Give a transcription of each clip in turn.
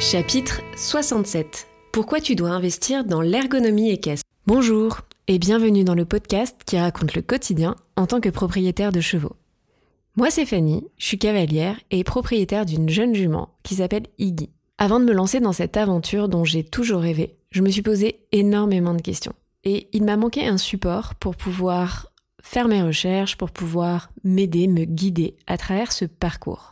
Chapitre 67. Pourquoi tu dois investir dans l'ergonomie équestre? Bonjour et bienvenue dans le podcast qui raconte le quotidien en tant que propriétaire de chevaux. Moi c'est Fanny, je suis cavalière et propriétaire d'une jeune jument qui s'appelle Iggy. Avant de me lancer dans cette aventure dont j'ai toujours rêvé, je me suis posé énormément de questions. Et il m'a manqué un support pour pouvoir faire mes recherches, pour pouvoir m'aider, me guider à travers ce parcours.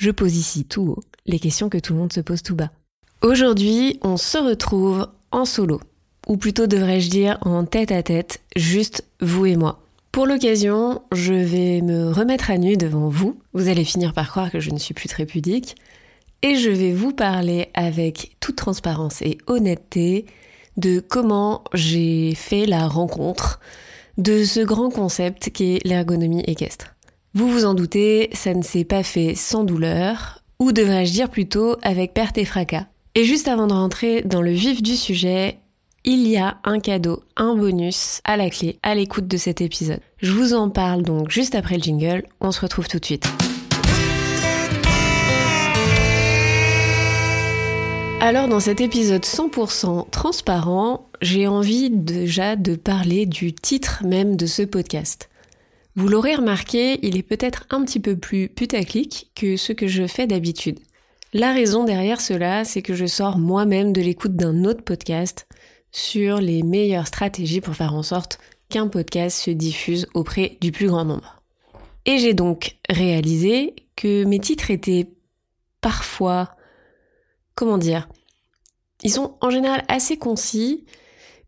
je pose ici tout haut les questions que tout le monde se pose tout bas. Aujourd'hui, on se retrouve en solo, ou plutôt devrais-je dire en tête à tête, juste vous et moi. Pour l'occasion, je vais me remettre à nu devant vous. Vous allez finir par croire que je ne suis plus très pudique. Et je vais vous parler avec toute transparence et honnêteté de comment j'ai fait la rencontre de ce grand concept qui est l'ergonomie équestre. Vous vous en doutez, ça ne s'est pas fait sans douleur, ou devrais-je dire plutôt avec perte et fracas. Et juste avant de rentrer dans le vif du sujet, il y a un cadeau, un bonus à la clé, à l'écoute de cet épisode. Je vous en parle donc juste après le jingle, on se retrouve tout de suite. Alors dans cet épisode 100% transparent, j'ai envie déjà de parler du titre même de ce podcast. Vous l'aurez remarqué, il est peut-être un petit peu plus putaclic que ce que je fais d'habitude. La raison derrière cela, c'est que je sors moi-même de l'écoute d'un autre podcast sur les meilleures stratégies pour faire en sorte qu'un podcast se diffuse auprès du plus grand nombre. Et j'ai donc réalisé que mes titres étaient parfois, comment dire, ils sont en général assez concis,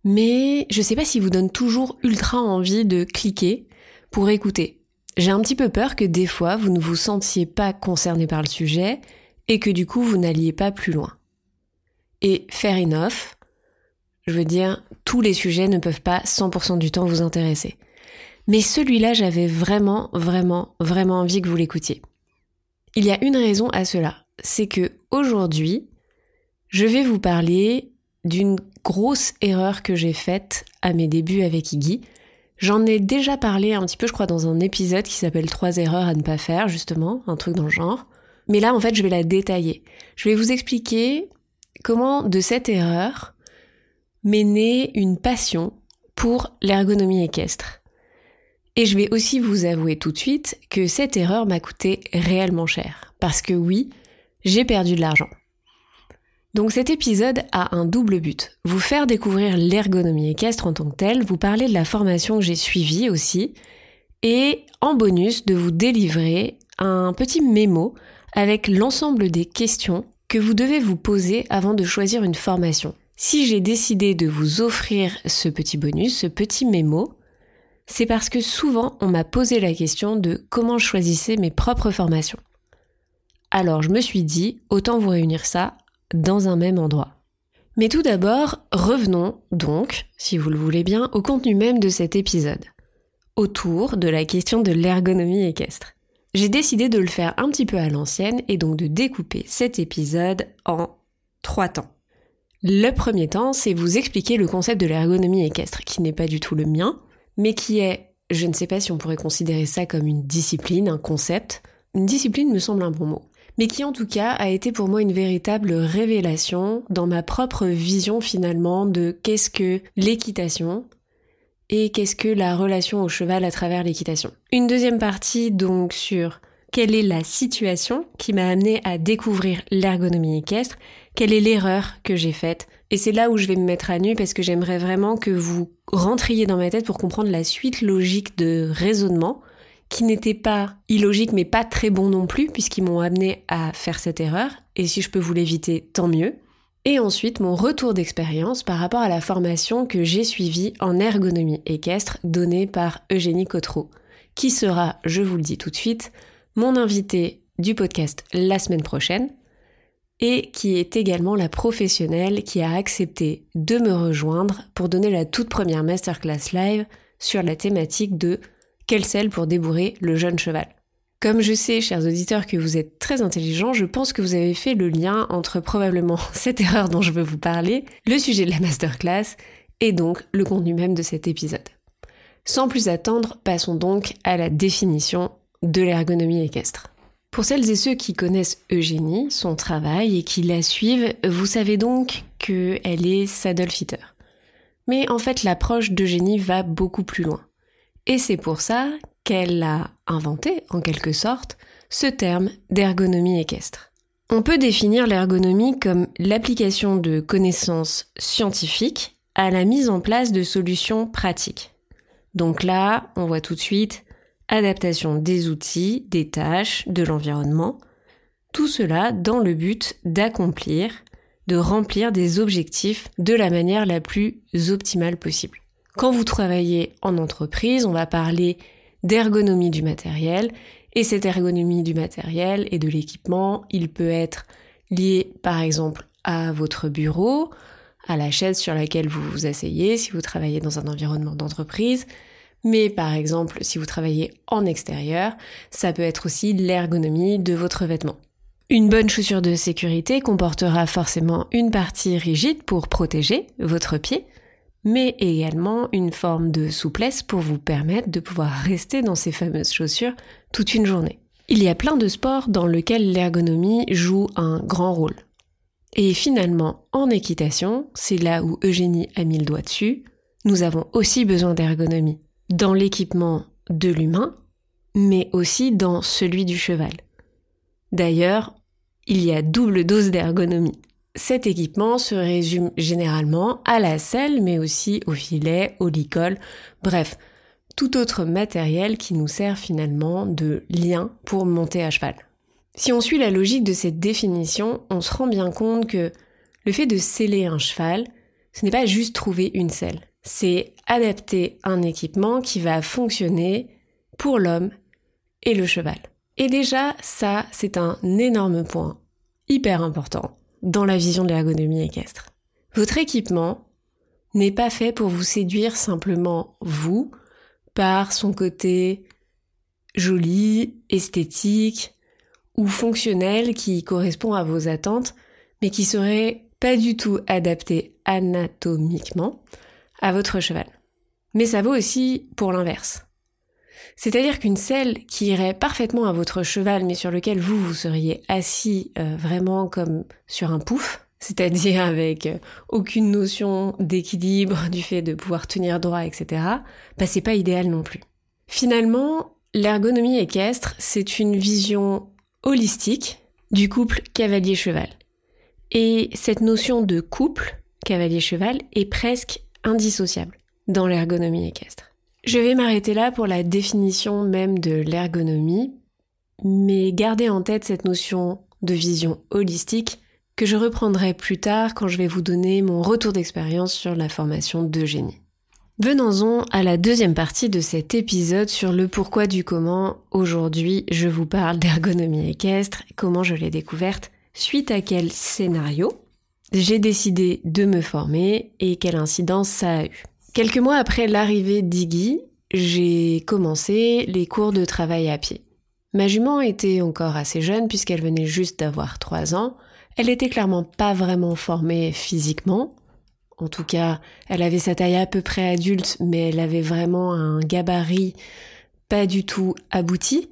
mais je sais pas s'ils vous donnent toujours ultra envie de cliquer pour écouter. J'ai un petit peu peur que des fois vous ne vous sentiez pas concerné par le sujet et que du coup vous n'alliez pas plus loin. Et fair enough, je veux dire, tous les sujets ne peuvent pas 100% du temps vous intéresser. Mais celui-là, j'avais vraiment, vraiment, vraiment envie que vous l'écoutiez. Il y a une raison à cela, c'est que aujourd'hui, je vais vous parler d'une grosse erreur que j'ai faite à mes débuts avec Iggy, J'en ai déjà parlé un petit peu, je crois, dans un épisode qui s'appelle Trois erreurs à ne pas faire, justement, un truc dans le genre. Mais là, en fait, je vais la détailler. Je vais vous expliquer comment, de cette erreur, m'est née une passion pour l'ergonomie équestre. Et je vais aussi vous avouer tout de suite que cette erreur m'a coûté réellement cher. Parce que oui, j'ai perdu de l'argent. Donc cet épisode a un double but. Vous faire découvrir l'ergonomie équestre en tant que telle, vous parler de la formation que j'ai suivie aussi, et en bonus de vous délivrer un petit mémo avec l'ensemble des questions que vous devez vous poser avant de choisir une formation. Si j'ai décidé de vous offrir ce petit bonus, ce petit mémo, c'est parce que souvent on m'a posé la question de comment je choisissais mes propres formations. Alors je me suis dit, autant vous réunir ça dans un même endroit. Mais tout d'abord, revenons donc, si vous le voulez bien, au contenu même de cet épisode, autour de la question de l'ergonomie équestre. J'ai décidé de le faire un petit peu à l'ancienne et donc de découper cet épisode en trois temps. Le premier temps, c'est vous expliquer le concept de l'ergonomie équestre, qui n'est pas du tout le mien, mais qui est, je ne sais pas si on pourrait considérer ça comme une discipline, un concept. Une discipline me semble un bon mot mais qui en tout cas a été pour moi une véritable révélation dans ma propre vision finalement de qu'est-ce que l'équitation et qu'est-ce que la relation au cheval à travers l'équitation. Une deuxième partie donc sur quelle est la situation qui m'a amené à découvrir l'ergonomie équestre, quelle est l'erreur que j'ai faite. Et c'est là où je vais me mettre à nu parce que j'aimerais vraiment que vous rentriez dans ma tête pour comprendre la suite logique de raisonnement qui n'étaient pas illogiques mais pas très bons non plus puisqu'ils m'ont amené à faire cette erreur et si je peux vous l'éviter tant mieux. Et ensuite mon retour d'expérience par rapport à la formation que j'ai suivie en ergonomie équestre donnée par Eugénie Cotreau, qui sera, je vous le dis tout de suite, mon invité du podcast la semaine prochaine. et qui est également la professionnelle qui a accepté de me rejoindre pour donner la toute première masterclass live sur la thématique de quelle selle pour débourrer le jeune cheval. Comme je sais, chers auditeurs, que vous êtes très intelligents, je pense que vous avez fait le lien entre probablement cette erreur dont je veux vous parler, le sujet de la masterclass, et donc le contenu même de cet épisode. Sans plus attendre, passons donc à la définition de l'ergonomie équestre. Pour celles et ceux qui connaissent Eugénie, son travail et qui la suivent, vous savez donc qu'elle est saddle fitter. Mais en fait, l'approche d'Eugénie va beaucoup plus loin. Et c'est pour ça qu'elle a inventé, en quelque sorte, ce terme d'ergonomie équestre. On peut définir l'ergonomie comme l'application de connaissances scientifiques à la mise en place de solutions pratiques. Donc là, on voit tout de suite adaptation des outils, des tâches, de l'environnement, tout cela dans le but d'accomplir, de remplir des objectifs de la manière la plus optimale possible. Quand vous travaillez en entreprise, on va parler d'ergonomie du matériel, et cette ergonomie du matériel et de l'équipement, il peut être lié par exemple à votre bureau, à la chaise sur laquelle vous vous asseyez si vous travaillez dans un environnement d'entreprise, mais par exemple si vous travaillez en extérieur, ça peut être aussi l'ergonomie de votre vêtement. Une bonne chaussure de sécurité comportera forcément une partie rigide pour protéger votre pied, mais également une forme de souplesse pour vous permettre de pouvoir rester dans ces fameuses chaussures toute une journée. Il y a plein de sports dans lesquels l'ergonomie joue un grand rôle. Et finalement, en équitation, c'est là où Eugénie a mis le doigt dessus, nous avons aussi besoin d'ergonomie. Dans l'équipement de l'humain, mais aussi dans celui du cheval. D'ailleurs, il y a double dose d'ergonomie. Cet équipement se résume généralement à la selle, mais aussi au filet, au licol, bref, tout autre matériel qui nous sert finalement de lien pour monter à cheval. Si on suit la logique de cette définition, on se rend bien compte que le fait de sceller un cheval, ce n'est pas juste trouver une selle, c'est adapter un équipement qui va fonctionner pour l'homme et le cheval. Et déjà, ça, c'est un énorme point, hyper important, dans la vision de l'ergonomie équestre. Votre équipement n'est pas fait pour vous séduire simplement vous, par son côté joli, esthétique ou fonctionnel qui correspond à vos attentes, mais qui serait pas du tout adapté anatomiquement à votre cheval. Mais ça vaut aussi pour l'inverse. C'est-à-dire qu'une selle qui irait parfaitement à votre cheval, mais sur lequel vous, vous seriez assis euh, vraiment comme sur un pouf, c'est-à-dire avec euh, aucune notion d'équilibre, du fait de pouvoir tenir droit, etc., bah c'est pas idéal non plus. Finalement, l'ergonomie équestre, c'est une vision holistique du couple cavalier-cheval. Et cette notion de couple cavalier-cheval est presque indissociable dans l'ergonomie équestre. Je vais m'arrêter là pour la définition même de l'ergonomie, mais gardez en tête cette notion de vision holistique que je reprendrai plus tard quand je vais vous donner mon retour d'expérience sur la formation d'Eugénie. Venons-en à la deuxième partie de cet épisode sur le pourquoi du comment. Aujourd'hui, je vous parle d'ergonomie équestre, comment je l'ai découverte, suite à quel scénario j'ai décidé de me former et quelle incidence ça a eu. Quelques mois après l'arrivée d'Iggy, j'ai commencé les cours de travail à pied. Ma jument était encore assez jeune puisqu'elle venait juste d'avoir 3 ans. Elle était clairement pas vraiment formée physiquement. En tout cas, elle avait sa taille à peu près adulte, mais elle avait vraiment un gabarit pas du tout abouti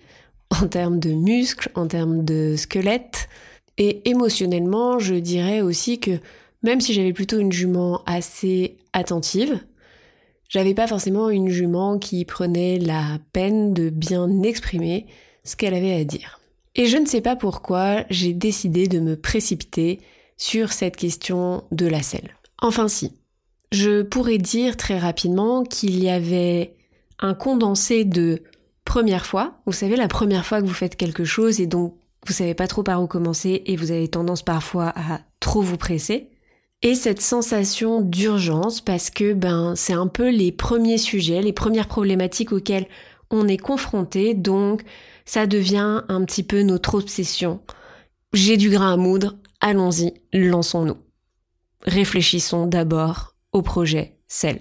en termes de muscles, en termes de squelette. Et émotionnellement, je dirais aussi que même si j'avais plutôt une jument assez attentive, j'avais pas forcément une jument qui prenait la peine de bien exprimer ce qu'elle avait à dire. Et je ne sais pas pourquoi j'ai décidé de me précipiter sur cette question de la selle. Enfin si, je pourrais dire très rapidement qu'il y avait un condensé de première fois. Vous savez, la première fois que vous faites quelque chose et donc vous savez pas trop par où commencer et vous avez tendance parfois à trop vous presser et cette sensation d'urgence parce que ben c'est un peu les premiers sujets, les premières problématiques auxquelles on est confronté, donc ça devient un petit peu notre obsession. J'ai du grain à moudre, allons-y, lançons-nous. Réfléchissons d'abord au projet Cell.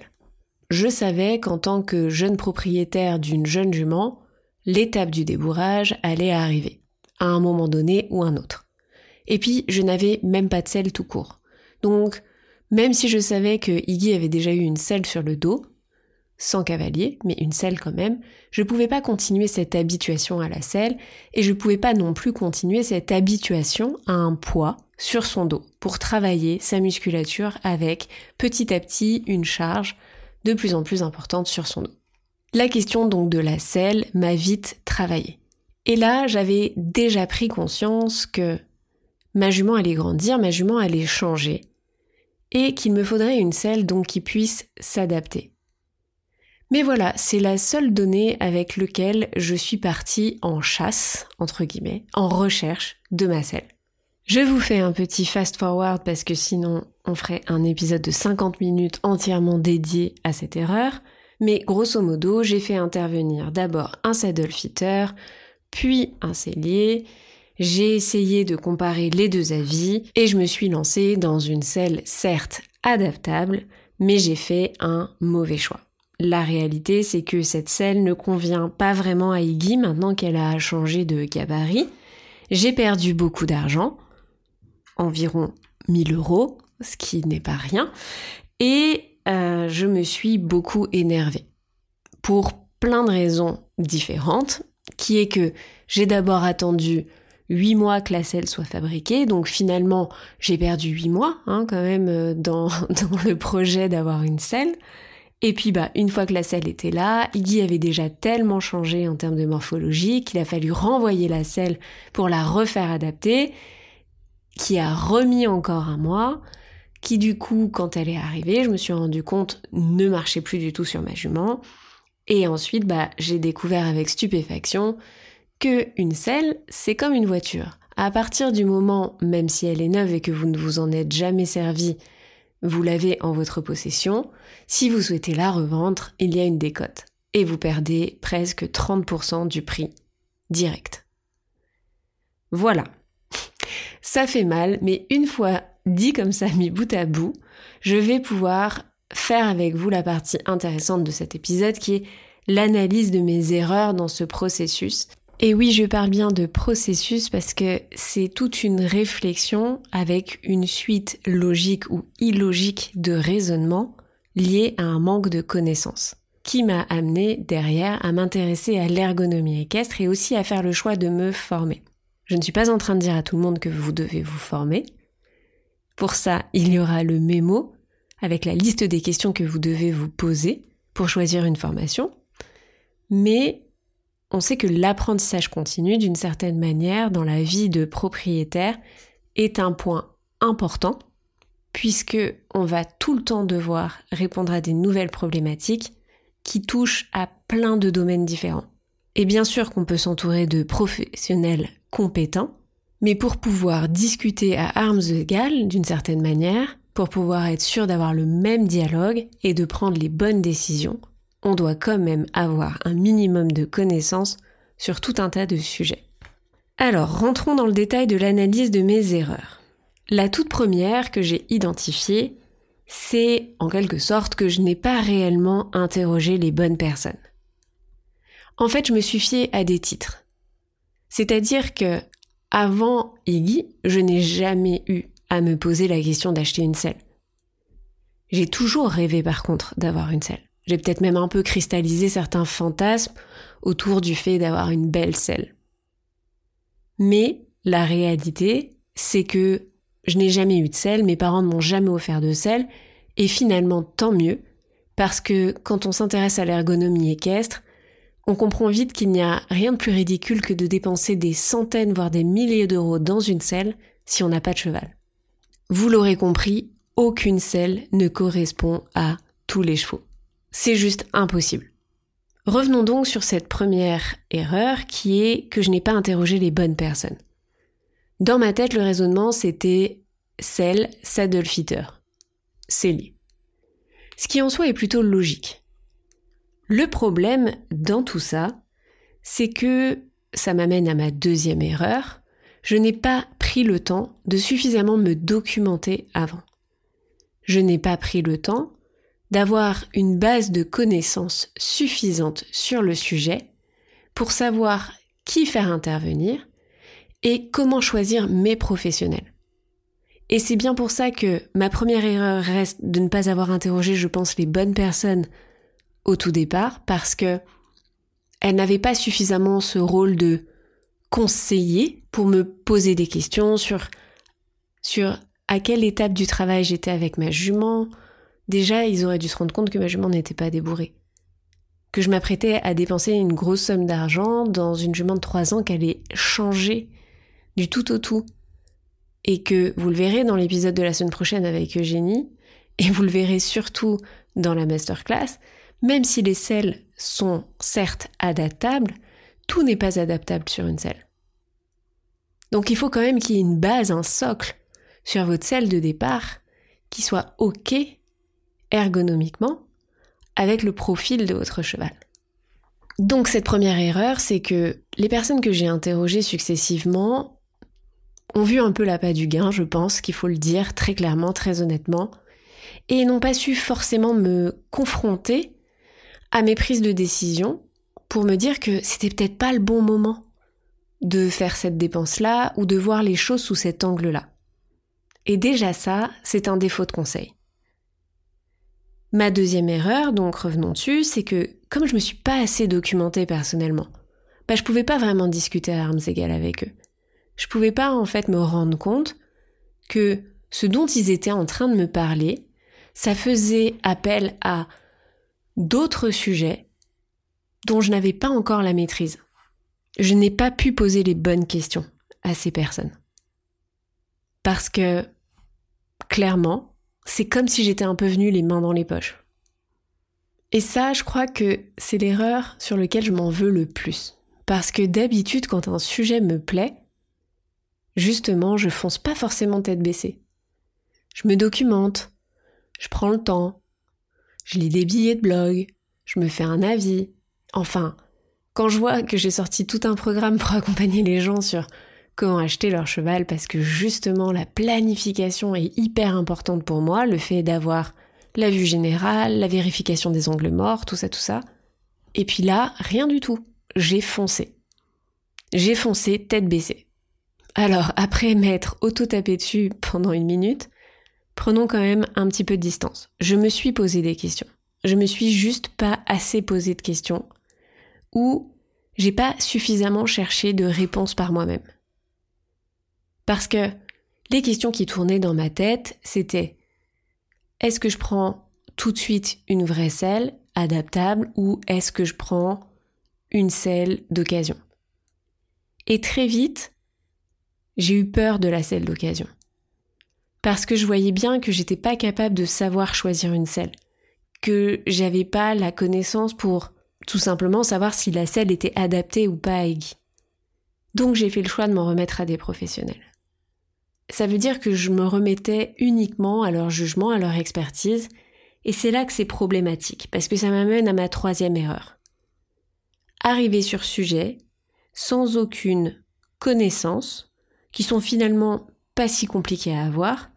Je savais qu'en tant que jeune propriétaire d'une jeune jument, l'étape du débourrage allait arriver, à un moment donné ou un autre. Et puis, je n'avais même pas de selle tout court. Donc, même si je savais que Iggy avait déjà eu une selle sur le dos, sans cavalier, mais une selle quand même, je pouvais pas continuer cette habituation à la selle et je pouvais pas non plus continuer cette habituation à un poids sur son dos pour travailler sa musculature avec petit à petit une charge de plus en plus importante sur son dos. La question donc de la selle m'a vite travaillé. Et là, j'avais déjà pris conscience que ma jument allait grandir, ma jument allait changer et qu'il me faudrait une selle donc qui puisse s'adapter. Mais voilà, c'est la seule donnée avec laquelle je suis partie en chasse, entre guillemets, en recherche de ma selle. Je vous fais un petit fast forward parce que sinon on ferait un épisode de 50 minutes entièrement dédié à cette erreur. Mais grosso modo, j'ai fait intervenir d'abord un saddle fitter, puis un cellier. J'ai essayé de comparer les deux avis et je me suis lancée dans une selle certes adaptable, mais j'ai fait un mauvais choix. La réalité, c'est que cette selle ne convient pas vraiment à Iggy maintenant qu'elle a changé de gabarit. J'ai perdu beaucoup d'argent, environ 1000 euros, ce qui n'est pas rien, et euh, je me suis beaucoup énervée. Pour plein de raisons différentes, qui est que j'ai d'abord attendu 8 mois que la selle soit fabriquée, donc finalement j'ai perdu 8 mois hein, quand même euh, dans, dans le projet d'avoir une selle. Et puis bah une fois que la selle était là, Iggy avait déjà tellement changé en termes de morphologie qu'il a fallu renvoyer la selle pour la refaire adapter, qui a remis encore un mois, qui du coup quand elle est arrivée, je me suis rendu compte ne marchait plus du tout sur ma jument. Et ensuite bah j'ai découvert avec stupéfaction que une selle c'est comme une voiture. À partir du moment, même si elle est neuve et que vous ne vous en êtes jamais servi, vous l'avez en votre possession. Si vous souhaitez la revendre, il y a une décote et vous perdez presque 30% du prix direct. Voilà. Ça fait mal, mais une fois dit comme ça, mis bout à bout, je vais pouvoir faire avec vous la partie intéressante de cet épisode qui est l'analyse de mes erreurs dans ce processus et oui, je parle bien de processus parce que c'est toute une réflexion avec une suite logique ou illogique de raisonnement liée à un manque de connaissances qui m'a amené derrière à m'intéresser à l'ergonomie équestre et aussi à faire le choix de me former. Je ne suis pas en train de dire à tout le monde que vous devez vous former. Pour ça, il y aura le mémo avec la liste des questions que vous devez vous poser pour choisir une formation. Mais on sait que l'apprentissage continu, d'une certaine manière, dans la vie de propriétaire, est un point important, puisque on va tout le temps devoir répondre à des nouvelles problématiques qui touchent à plein de domaines différents. Et bien sûr qu'on peut s'entourer de professionnels compétents, mais pour pouvoir discuter à armes égales, d'une certaine manière, pour pouvoir être sûr d'avoir le même dialogue et de prendre les bonnes décisions, on doit quand même avoir un minimum de connaissances sur tout un tas de sujets. Alors, rentrons dans le détail de l'analyse de mes erreurs. La toute première que j'ai identifiée, c'est en quelque sorte que je n'ai pas réellement interrogé les bonnes personnes. En fait, je me suis fiée à des titres. C'est-à-dire que, avant Iggy, je n'ai jamais eu à me poser la question d'acheter une selle. J'ai toujours rêvé par contre d'avoir une selle. J'ai peut-être même un peu cristallisé certains fantasmes autour du fait d'avoir une belle selle. Mais la réalité, c'est que je n'ai jamais eu de selle, mes parents ne m'ont jamais offert de selle, et finalement tant mieux, parce que quand on s'intéresse à l'ergonomie équestre, on comprend vite qu'il n'y a rien de plus ridicule que de dépenser des centaines, voire des milliers d'euros dans une selle si on n'a pas de cheval. Vous l'aurez compris, aucune selle ne correspond à tous les chevaux. C'est juste impossible. Revenons donc sur cette première erreur qui est que je n'ai pas interrogé les bonnes personnes. Dans ma tête, le raisonnement, c'était celle saddle fitter. C'est Ce qui en soi est plutôt logique. Le problème dans tout ça, c'est que ça m'amène à ma deuxième erreur. je n'ai pas pris le temps de suffisamment me documenter avant. Je n'ai pas pris le temps d'avoir une base de connaissances suffisante sur le sujet pour savoir qui faire intervenir et comment choisir mes professionnels. Et c'est bien pour ça que ma première erreur reste de ne pas avoir interrogé, je pense, les bonnes personnes au tout départ, parce que elle n'avait pas suffisamment ce rôle de conseiller pour me poser des questions sur à quelle étape du travail j'étais avec ma jument. Déjà, ils auraient dû se rendre compte que ma jument n'était pas débourrée. Que je m'apprêtais à dépenser une grosse somme d'argent dans une jument de trois ans qu'elle allait changer du tout au tout. Et que vous le verrez dans l'épisode de la semaine prochaine avec Eugénie, et vous le verrez surtout dans la masterclass, même si les selles sont certes adaptables, tout n'est pas adaptable sur une selle. Donc il faut quand même qu'il y ait une base, un socle sur votre selle de départ qui soit OK ergonomiquement avec le profil de votre cheval. Donc cette première erreur, c'est que les personnes que j'ai interrogées successivement ont vu un peu la pas du gain, je pense qu'il faut le dire très clairement, très honnêtement, et n'ont pas su forcément me confronter à mes prises de décision pour me dire que c'était peut-être pas le bon moment de faire cette dépense-là ou de voir les choses sous cet angle-là. Et déjà ça, c'est un défaut de conseil. Ma deuxième erreur, donc revenons dessus, c'est que comme je me suis pas assez documentée personnellement, bah je pouvais pas vraiment discuter à armes égales avec eux. Je pouvais pas en fait me rendre compte que ce dont ils étaient en train de me parler, ça faisait appel à d'autres sujets dont je n'avais pas encore la maîtrise. Je n'ai pas pu poser les bonnes questions à ces personnes. Parce que, clairement, c'est comme si j'étais un peu venue les mains dans les poches. Et ça, je crois que c'est l'erreur sur laquelle je m'en veux le plus. Parce que d'habitude, quand un sujet me plaît, justement, je fonce pas forcément tête baissée. Je me documente, je prends le temps, je lis des billets de blog, je me fais un avis, Enfin, quand je vois que j'ai sorti tout un programme pour accompagner les gens sur comment acheter leur cheval, parce que justement la planification est hyper importante pour moi, le fait d'avoir la vue générale, la vérification des ongles morts, tout ça, tout ça. Et puis là, rien du tout. J'ai foncé. J'ai foncé tête baissée. Alors, après m'être auto-tapé dessus pendant une minute, prenons quand même un petit peu de distance. Je me suis posé des questions. Je me suis juste pas assez posé de questions ou j'ai pas suffisamment cherché de réponses par moi-même. Parce que les questions qui tournaient dans ma tête, c'était est-ce que je prends tout de suite une vraie selle adaptable ou est-ce que je prends une selle d'occasion? Et très vite, j'ai eu peur de la selle d'occasion. Parce que je voyais bien que j'étais pas capable de savoir choisir une selle, que j'avais pas la connaissance pour tout simplement savoir si la selle était adaptée ou pas à. Donc j'ai fait le choix de m'en remettre à des professionnels. Ça veut dire que je me remettais uniquement à leur jugement, à leur expertise, et c'est là que c'est problématique, parce que ça m'amène à ma troisième erreur. Arriver sur sujet sans aucune connaissance, qui sont finalement pas si compliqués à avoir,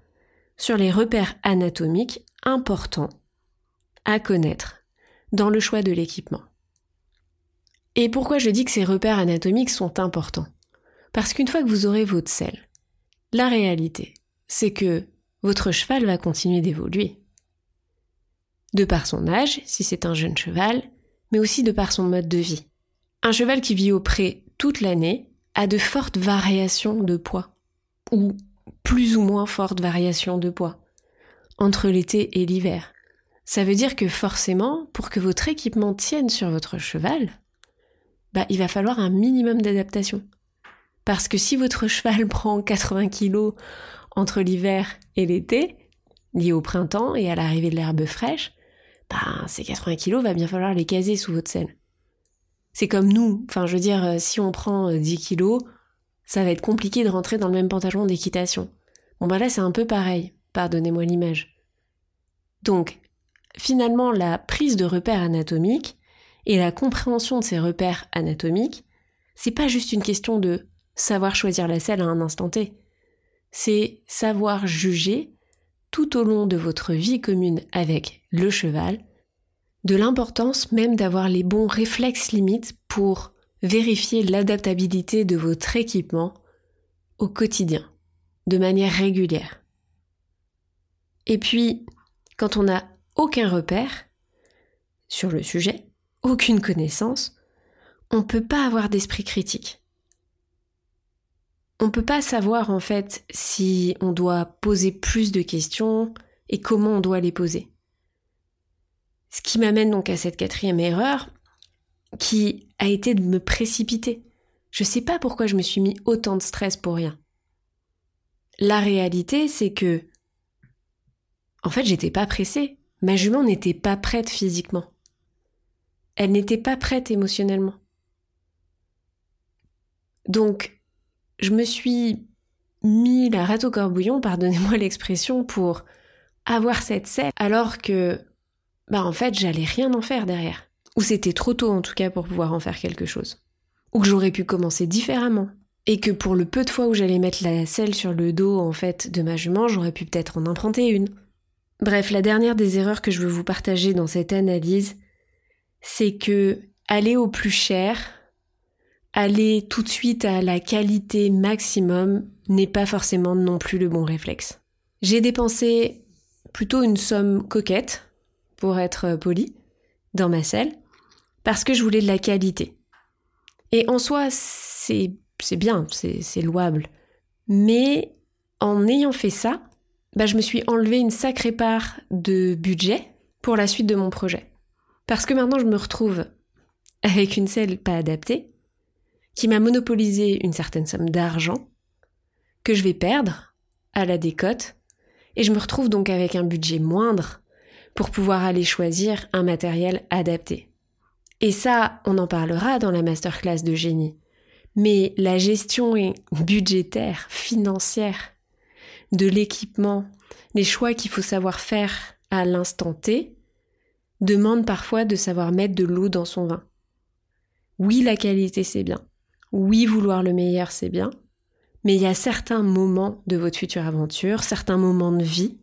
sur les repères anatomiques importants à connaître dans le choix de l'équipement. Et pourquoi je dis que ces repères anatomiques sont importants? Parce qu'une fois que vous aurez votre selle, la réalité, c'est que votre cheval va continuer d'évoluer. De par son âge, si c'est un jeune cheval, mais aussi de par son mode de vie. Un cheval qui vit au pré toute l'année a de fortes variations de poids, ou plus ou moins fortes variations de poids, entre l'été et l'hiver. Ça veut dire que forcément, pour que votre équipement tienne sur votre cheval, bah, il va falloir un minimum d'adaptation. Parce que si votre cheval prend 80 kilos entre l'hiver et l'été, lié au printemps et à l'arrivée de l'herbe fraîche, bah, ces 80 kilos va bien falloir les caser sous votre selle. C'est comme nous, enfin je veux dire, euh, si on prend 10 euh, kilos, ça va être compliqué de rentrer dans le même pantalon d'équitation. Bon bah là c'est un peu pareil, pardonnez-moi l'image. Donc, finalement la prise de repères anatomiques, et la compréhension de ces repères anatomiques, c'est pas juste une question de savoir choisir la selle à un instant T. C'est savoir juger tout au long de votre vie commune avec le cheval, de l'importance même d'avoir les bons réflexes limites pour vérifier l'adaptabilité de votre équipement au quotidien, de manière régulière. Et puis, quand on n'a aucun repère sur le sujet, aucune connaissance, on ne peut pas avoir d'esprit critique. On ne peut pas savoir en fait si on doit poser plus de questions et comment on doit les poser. Ce qui m'amène donc à cette quatrième erreur qui a été de me précipiter. Je ne sais pas pourquoi je me suis mis autant de stress pour rien. La réalité, c'est que, en fait, j'étais pas pressée. Ma jument n'était pas prête physiquement. Elle n'était pas prête émotionnellement. Donc, je me suis mis la rate au corbouillon, pardonnez-moi l'expression, pour avoir cette selle, alors que, bah en fait, j'allais rien en faire derrière. Ou c'était trop tôt en tout cas pour pouvoir en faire quelque chose. Ou que j'aurais pu commencer différemment. Et que pour le peu de fois où j'allais mettre la selle sur le dos en fait de ma jument, j'aurais pu peut-être en emprunter une. Bref, la dernière des erreurs que je veux vous partager dans cette analyse, c'est que aller au plus cher, aller tout de suite à la qualité maximum n'est pas forcément non plus le bon réflexe. J'ai dépensé plutôt une somme coquette, pour être poli, dans ma selle, parce que je voulais de la qualité. Et en soi, c'est, bien, c'est, c'est louable. Mais en ayant fait ça, bah, je me suis enlevé une sacrée part de budget pour la suite de mon projet. Parce que maintenant, je me retrouve avec une selle pas adaptée, qui m'a monopolisé une certaine somme d'argent que je vais perdre à la décote et je me retrouve donc avec un budget moindre pour pouvoir aller choisir un matériel adapté. Et ça, on en parlera dans la masterclass de génie. Mais la gestion budgétaire, financière de l'équipement, les choix qu'il faut savoir faire à l'instant T, demandent parfois de savoir mettre de l'eau dans son vin. Oui, la qualité c'est bien. Oui, vouloir le meilleur, c'est bien, mais il y a certains moments de votre future aventure, certains moments de vie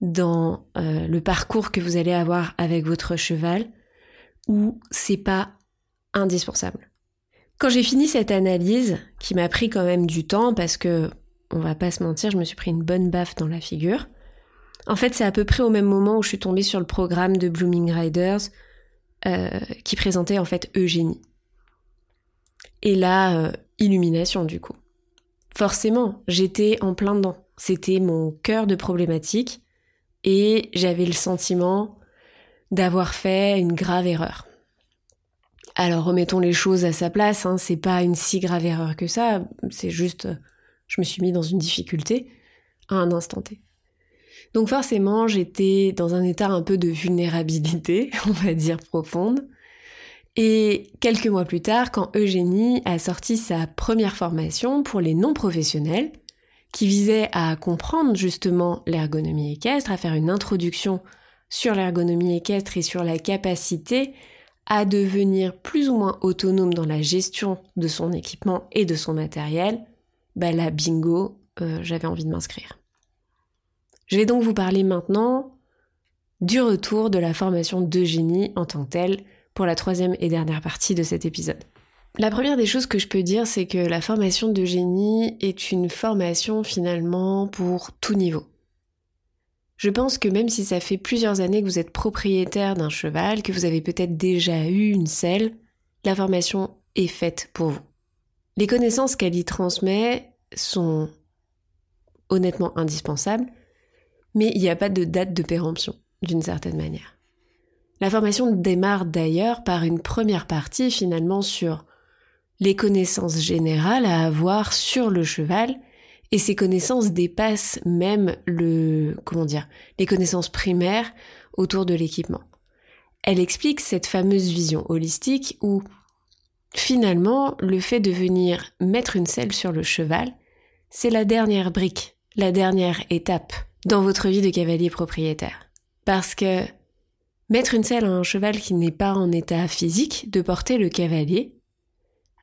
dans euh, le parcours que vous allez avoir avec votre cheval où c'est pas indispensable. Quand j'ai fini cette analyse, qui m'a pris quand même du temps parce que, on va pas se mentir, je me suis pris une bonne baffe dans la figure. En fait, c'est à peu près au même moment où je suis tombée sur le programme de Blooming Riders euh, qui présentait en fait Eugénie. Et là, euh, illumination du coup. Forcément, j'étais en plein dedans. C'était mon cœur de problématique et j'avais le sentiment d'avoir fait une grave erreur. Alors remettons les choses à sa place, hein, c'est pas une si grave erreur que ça, c'est juste je me suis mis dans une difficulté à un instant T. Donc forcément, j'étais dans un état un peu de vulnérabilité, on va dire profonde, et quelques mois plus tard, quand Eugénie a sorti sa première formation pour les non-professionnels, qui visait à comprendre justement l'ergonomie équestre, à faire une introduction sur l'ergonomie équestre et sur la capacité à devenir plus ou moins autonome dans la gestion de son équipement et de son matériel, bah là, bingo, euh, j'avais envie de m'inscrire. Je vais donc vous parler maintenant du retour de la formation d'Eugénie en tant que telle, pour la troisième et dernière partie de cet épisode. La première des choses que je peux dire, c'est que la formation de génie est une formation finalement pour tout niveau. Je pense que même si ça fait plusieurs années que vous êtes propriétaire d'un cheval, que vous avez peut-être déjà eu une selle, la formation est faite pour vous. Les connaissances qu'elle y transmet sont honnêtement indispensables, mais il n'y a pas de date de péremption, d'une certaine manière. La formation démarre d'ailleurs par une première partie finalement sur les connaissances générales à avoir sur le cheval et ces connaissances dépassent même le comment les connaissances primaires autour de l'équipement. Elle explique cette fameuse vision holistique où finalement le fait de venir mettre une selle sur le cheval, c'est la dernière brique, la dernière étape dans votre vie de cavalier propriétaire. Parce que Mettre une selle à un cheval qui n'est pas en état physique de porter le cavalier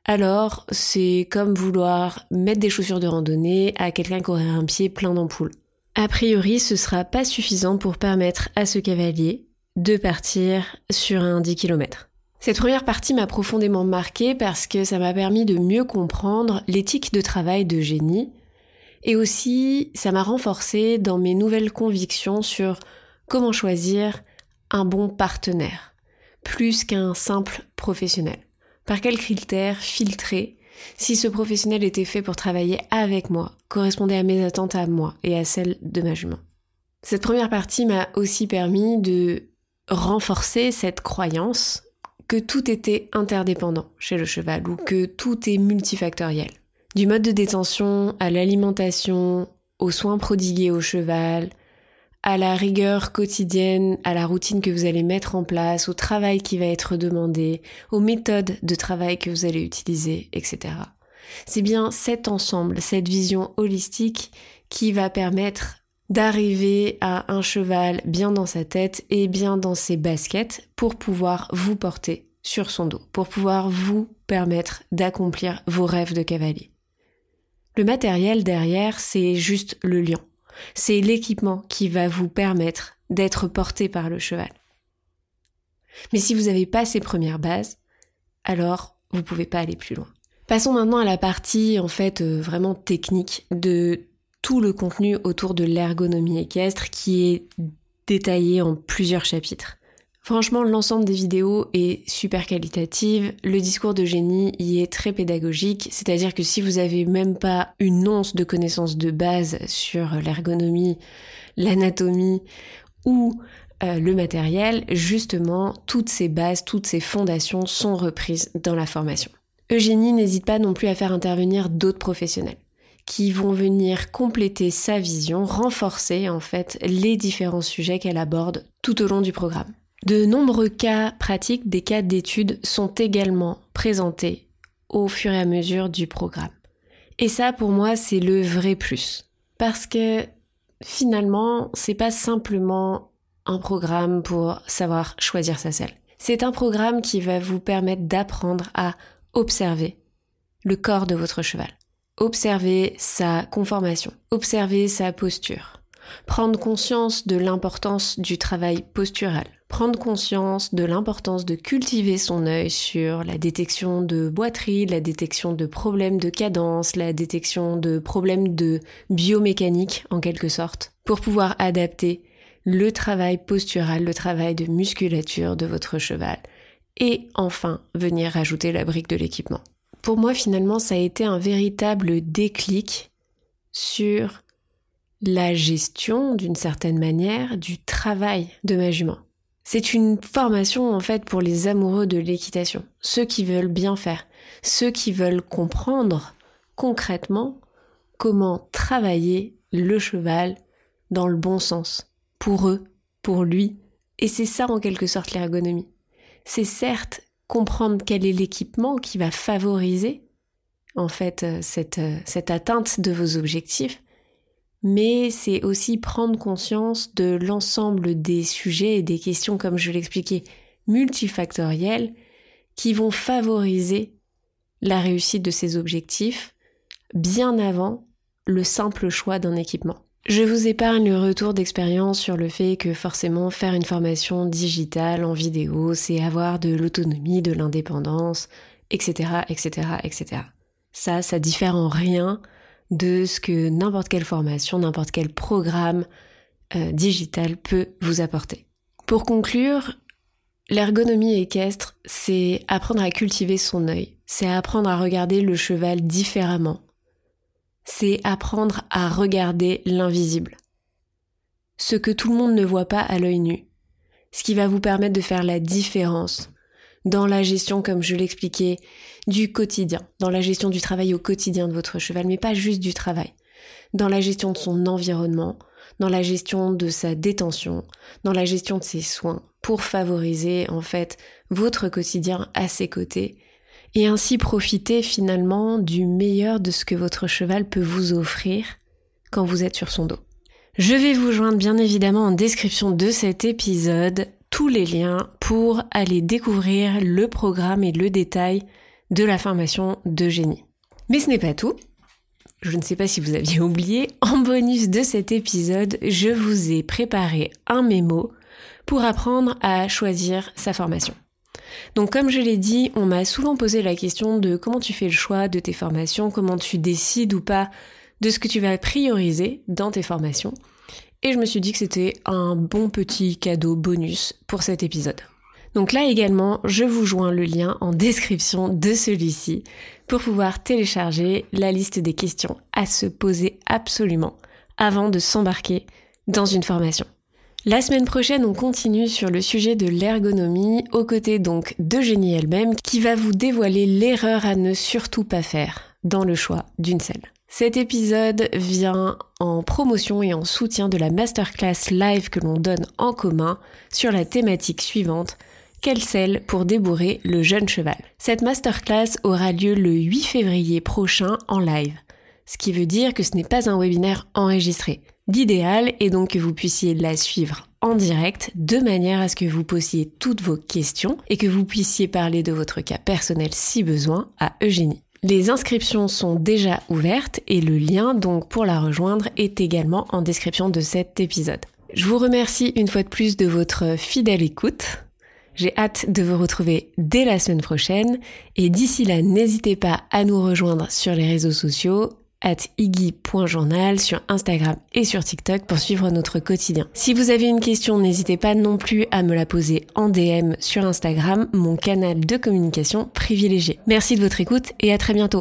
alors c'est comme vouloir mettre des chaussures de randonnée à quelqu'un qui aurait un pied plein d'ampoules. A priori, ce sera pas suffisant pour permettre à ce cavalier de partir sur un 10 km. Cette première partie m'a profondément marquée parce que ça m'a permis de mieux comprendre l'éthique de travail de génie et aussi ça m'a renforcé dans mes nouvelles convictions sur comment choisir un bon partenaire, plus qu'un simple professionnel. Par quels critères filtrer si ce professionnel était fait pour travailler avec moi, correspondait à mes attentes à moi et à celles de ma jument? Cette première partie m'a aussi permis de renforcer cette croyance que tout était interdépendant chez le cheval ou que tout est multifactoriel. Du mode de détention à l'alimentation, aux soins prodigués au cheval, à la rigueur quotidienne, à la routine que vous allez mettre en place, au travail qui va être demandé, aux méthodes de travail que vous allez utiliser, etc. C'est bien cet ensemble, cette vision holistique qui va permettre d'arriver à un cheval bien dans sa tête et bien dans ses baskets pour pouvoir vous porter sur son dos, pour pouvoir vous permettre d'accomplir vos rêves de cavalier. Le matériel derrière, c'est juste le lion. C'est l'équipement qui va vous permettre d'être porté par le cheval. Mais si vous n'avez pas ces premières bases, alors vous ne pouvez pas aller plus loin. Passons maintenant à la partie en fait euh, vraiment technique de tout le contenu autour de l'ergonomie équestre qui est détaillé en plusieurs chapitres. Franchement, l'ensemble des vidéos est super qualitative. Le discours de génie y est très pédagogique, c'est-à-dire que si vous avez même pas une once de connaissances de base sur l'ergonomie, l'anatomie ou euh, le matériel, justement, toutes ces bases, toutes ces fondations sont reprises dans la formation. Eugénie n'hésite pas non plus à faire intervenir d'autres professionnels qui vont venir compléter sa vision, renforcer en fait les différents sujets qu'elle aborde tout au long du programme. De nombreux cas pratiques, des cas d'études sont également présentés au fur et à mesure du programme. Et ça, pour moi, c'est le vrai plus. Parce que finalement, c'est pas simplement un programme pour savoir choisir sa selle. C'est un programme qui va vous permettre d'apprendre à observer le corps de votre cheval. Observer sa conformation, observer sa posture, prendre conscience de l'importance du travail postural, prendre conscience de l'importance de cultiver son œil sur la détection de boiterie, la détection de problèmes de cadence, la détection de problèmes de biomécanique en quelque sorte, pour pouvoir adapter le travail postural, le travail de musculature de votre cheval, et enfin venir rajouter la brique de l'équipement. Pour moi finalement ça a été un véritable déclic sur la gestion d'une certaine manière du travail de ma jument. C'est une formation en fait pour les amoureux de l'équitation, ceux qui veulent bien faire, ceux qui veulent comprendre concrètement comment travailler le cheval dans le bon sens, pour eux, pour lui, et c'est ça en quelque sorte l'ergonomie. C'est certes comprendre quel est l'équipement qui va favoriser en fait euh, cette, euh, cette atteinte de vos objectifs, mais c'est aussi prendre conscience de l'ensemble des sujets et des questions, comme je l'expliquais, multifactorielles, qui vont favoriser la réussite de ces objectifs bien avant le simple choix d'un équipement. Je vous épargne le retour d'expérience sur le fait que forcément faire une formation digitale en vidéo, c'est avoir de l'autonomie, de l'indépendance, etc., etc., etc. Ça, ça diffère en rien de ce que n'importe quelle formation, n'importe quel programme euh, digital peut vous apporter. Pour conclure, l'ergonomie équestre, c'est apprendre à cultiver son œil, c'est apprendre à regarder le cheval différemment, c'est apprendre à regarder l'invisible, ce que tout le monde ne voit pas à l'œil nu, ce qui va vous permettre de faire la différence dans la gestion, comme je l'expliquais, du quotidien, dans la gestion du travail au quotidien de votre cheval, mais pas juste du travail, dans la gestion de son environnement, dans la gestion de sa détention, dans la gestion de ses soins, pour favoriser en fait votre quotidien à ses côtés, et ainsi profiter finalement du meilleur de ce que votre cheval peut vous offrir quand vous êtes sur son dos. Je vais vous joindre bien évidemment en description de cet épisode tous les liens pour aller découvrir le programme et le détail de la formation d'Eugénie. Mais ce n'est pas tout. Je ne sais pas si vous aviez oublié, en bonus de cet épisode, je vous ai préparé un mémo pour apprendre à choisir sa formation. Donc comme je l'ai dit, on m'a souvent posé la question de comment tu fais le choix de tes formations, comment tu décides ou pas de ce que tu vas prioriser dans tes formations. Et je me suis dit que c'était un bon petit cadeau bonus pour cet épisode. Donc là également, je vous joins le lien en description de celui-ci pour pouvoir télécharger la liste des questions à se poser absolument avant de s'embarquer dans une formation. La semaine prochaine, on continue sur le sujet de l'ergonomie, aux côtés donc d'Eugénie elle-même, qui va vous dévoiler l'erreur à ne surtout pas faire dans le choix d'une selle. Cet épisode vient en promotion et en soutien de la masterclass live que l'on donne en commun sur la thématique suivante, quelle selle pour débourrer le jeune cheval? Cette masterclass aura lieu le 8 février prochain en live, ce qui veut dire que ce n'est pas un webinaire enregistré. L'idéal est donc que vous puissiez la suivre en direct de manière à ce que vous posiez toutes vos questions et que vous puissiez parler de votre cas personnel si besoin à Eugénie. Les inscriptions sont déjà ouvertes et le lien donc pour la rejoindre est également en description de cet épisode. Je vous remercie une fois de plus de votre fidèle écoute. J'ai hâte de vous retrouver dès la semaine prochaine et d'ici là n'hésitez pas à nous rejoindre sur les réseaux sociaux at iggy.journal sur Instagram et sur TikTok pour suivre notre quotidien. Si vous avez une question, n'hésitez pas non plus à me la poser en DM sur Instagram, mon canal de communication privilégié. Merci de votre écoute et à très bientôt.